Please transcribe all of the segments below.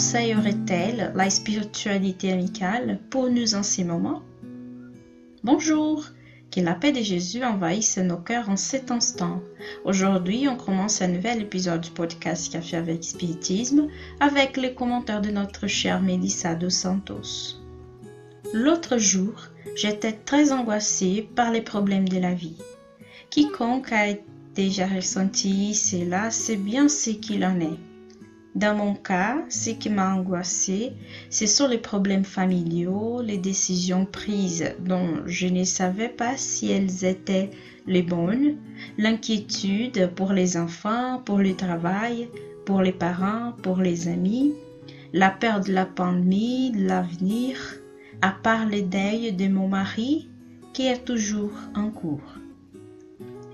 conseillerait-elle la spiritualité amicale pour nous en ces moments? Bonjour, que la paix de Jésus envahisse nos cœurs en cet instant. Aujourd'hui, on commence un nouvel épisode du podcast Café avec Spiritisme avec les commentaires de notre chère Melissa dos Santos. L'autre jour, j'étais très angoissée par les problèmes de la vie. Quiconque a déjà ressenti cela sait bien ce qu'il en est. Dans mon cas, ce qui m'a angoissée, ce sont les problèmes familiaux, les décisions prises dont je ne savais pas si elles étaient les bonnes, l'inquiétude pour les enfants, pour le travail, pour les parents, pour les amis, la peur de la pandémie, de l'avenir, à part le deuil de mon mari qui est toujours en cours.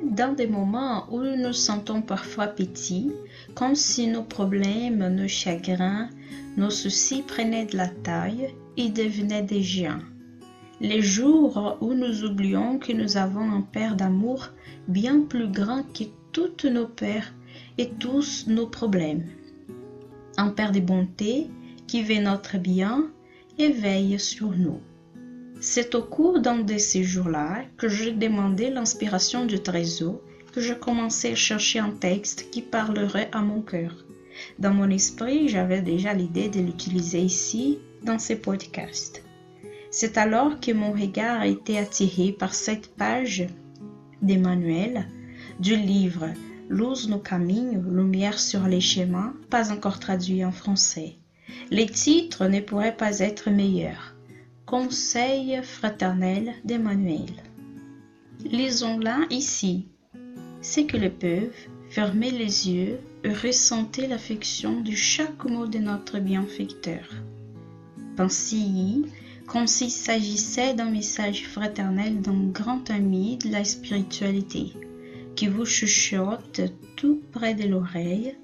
Dans des moments où nous nous sentons parfois petits, comme si nos problèmes, nos chagrins, nos soucis prenaient de la taille et devenaient des géants. Les jours où nous oublions que nous avons un Père d'amour bien plus grand que toutes nos pères et tous nos problèmes. Un Père de bonté qui veut notre bien et veille sur nous. C'est au cours d'un de ces jours-là que j'ai demandé l'inspiration du trésor, que je commençais à chercher un texte qui parlerait à mon cœur. Dans mon esprit, j'avais déjà l'idée de l'utiliser ici, dans ces podcasts. C'est alors que mon regard a été attiré par cette page d'Emmanuel du livre Luz no caminho, lumière sur les chemins, pas encore traduit en français. Les titres ne pourraient pas être meilleurs. Conseil fraternel d'Emmanuel. Lisons-la ici. Ceux qui le peuvent, fermez les yeux et ressentez l'affection de chaque mot de notre bienfaiteur. Pensez-y comme s'il s'agissait d'un message fraternel d'un grand ami de la spiritualité qui vous chuchote tout près de l'oreille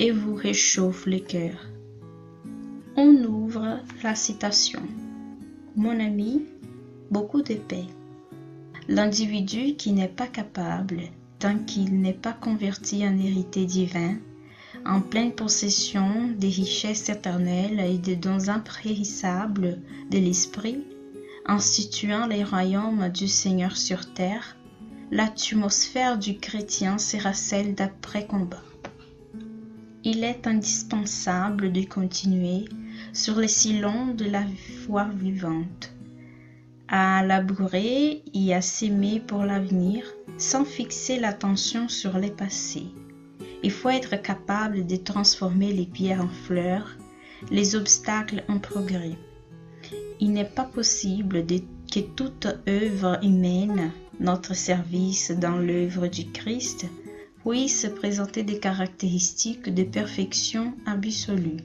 et vous réchauffe le cœur. On ouvre la citation. Mon ami, beaucoup de paix. L'individu qui n'est pas capable, tant qu'il n'est pas converti en hérité divin, en pleine possession des richesses éternelles et des dons impérissables de l'esprit, instituant les royaumes du Seigneur sur terre, l'atmosphère du chrétien sera celle d'après-combat. Il est indispensable de continuer sur les sillons de la foi vivante, à labourer et à s'aimer pour l'avenir sans fixer l'attention sur les passés. Il faut être capable de transformer les pierres en fleurs, les obstacles en progrès. Il n'est pas possible que toute œuvre humaine, notre service dans l'œuvre du Christ, puisse présenter des caractéristiques de perfection absolue.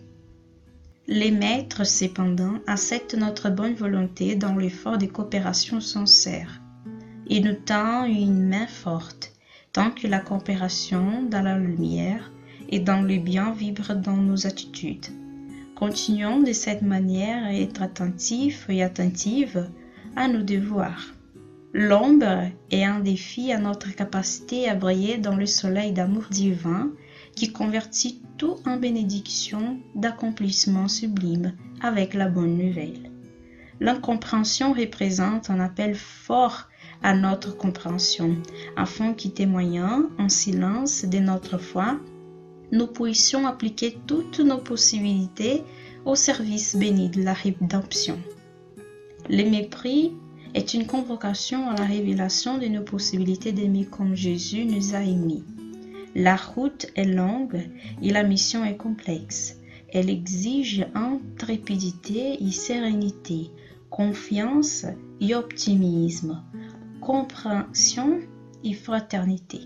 Les maîtres, cependant, acceptent notre bonne volonté dans l'effort de coopération sincère et nous tend une main forte, tant que la coopération dans la lumière et dans le bien vibre dans nos attitudes. Continuons de cette manière à être attentifs et attentives à nos devoirs. L'ombre est un défi à notre capacité à briller dans le soleil d'amour divin qui convertit tout en bénédiction d'accomplissement sublime avec la bonne nouvelle. L'incompréhension représente un appel fort à notre compréhension, afin qu'y témoignant en silence de notre foi, nous puissions appliquer toutes nos possibilités au service béni de la rédemption. Le mépris est une convocation à la révélation de nos possibilités d'aimer comme Jésus nous a aimés. La route est longue et la mission est complexe. Elle exige intrépidité et sérénité, confiance et optimisme, compréhension et fraternité.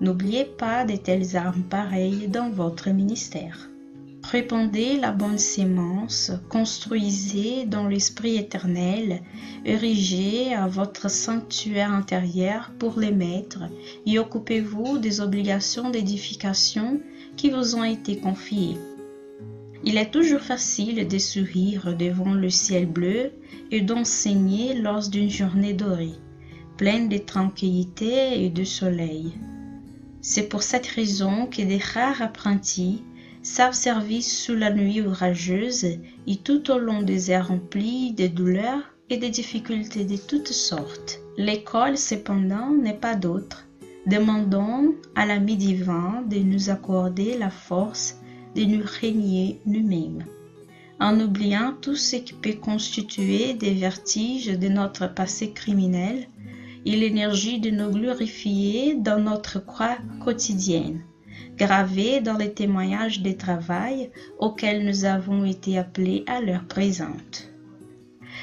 N'oubliez pas de telles armes pareilles dans votre ministère. Répandez la bonne sémence, construisez dans l'Esprit éternel, érigez à votre sanctuaire intérieur pour les maîtres et occupez-vous des obligations d'édification qui vous ont été confiées. Il est toujours facile de sourire devant le ciel bleu et d'enseigner lors d'une journée dorée, pleine de tranquillité et de soleil. C'est pour cette raison que des rares apprentis savent servir sous la nuit orageuse et tout au long des airs remplis de douleurs et de difficultés de toutes sortes. L'école, cependant, n'est pas d'autre. Demandons à l'ami divin de nous accorder la force de nous régner nous-mêmes, en oubliant tout ce qui peut constituer des vertiges de notre passé criminel et l'énergie de nous glorifier dans notre croix quotidienne, gravée dans les témoignages de travail auxquels nous avons été appelés à l'heure présente.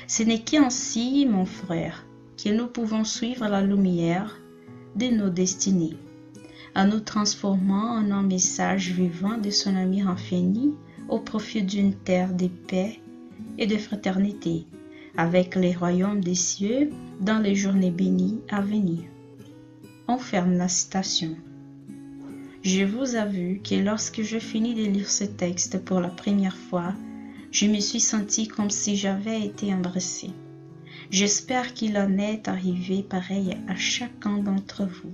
Ce n'est qu'ainsi, mon frère, que nous pouvons suivre la lumière de nos destinées, en nous transformant en un message vivant de son amour infini au profit d'une terre de paix et de fraternité, avec les royaumes des cieux dans les journées bénies à venir. On ferme la citation. Je vous avoue que lorsque je finis de lire ce texte pour la première fois, je me suis senti comme si j'avais été embrassée. J'espère qu'il en est arrivé pareil à chacun d'entre vous.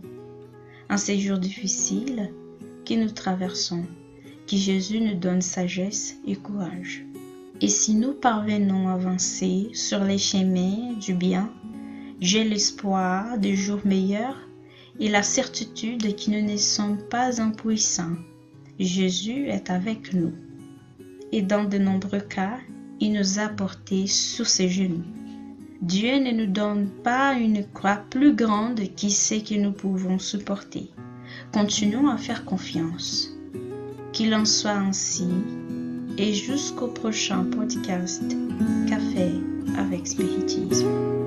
En ces jours difficiles que nous traversons, que Jésus nous donne sagesse et courage. Et si nous parvenons à avancer sur les chemins du bien, j'ai l'espoir de jours meilleurs et la certitude nous ne sommes pas impuissants. Jésus est avec nous. Et dans de nombreux cas, il nous a portés sous ses genoux. Dieu ne nous donne pas une croix plus grande qui sait que nous pouvons supporter. Continuons à faire confiance. Qu'il en soit ainsi et jusqu'au prochain podcast Café avec Spiritisme.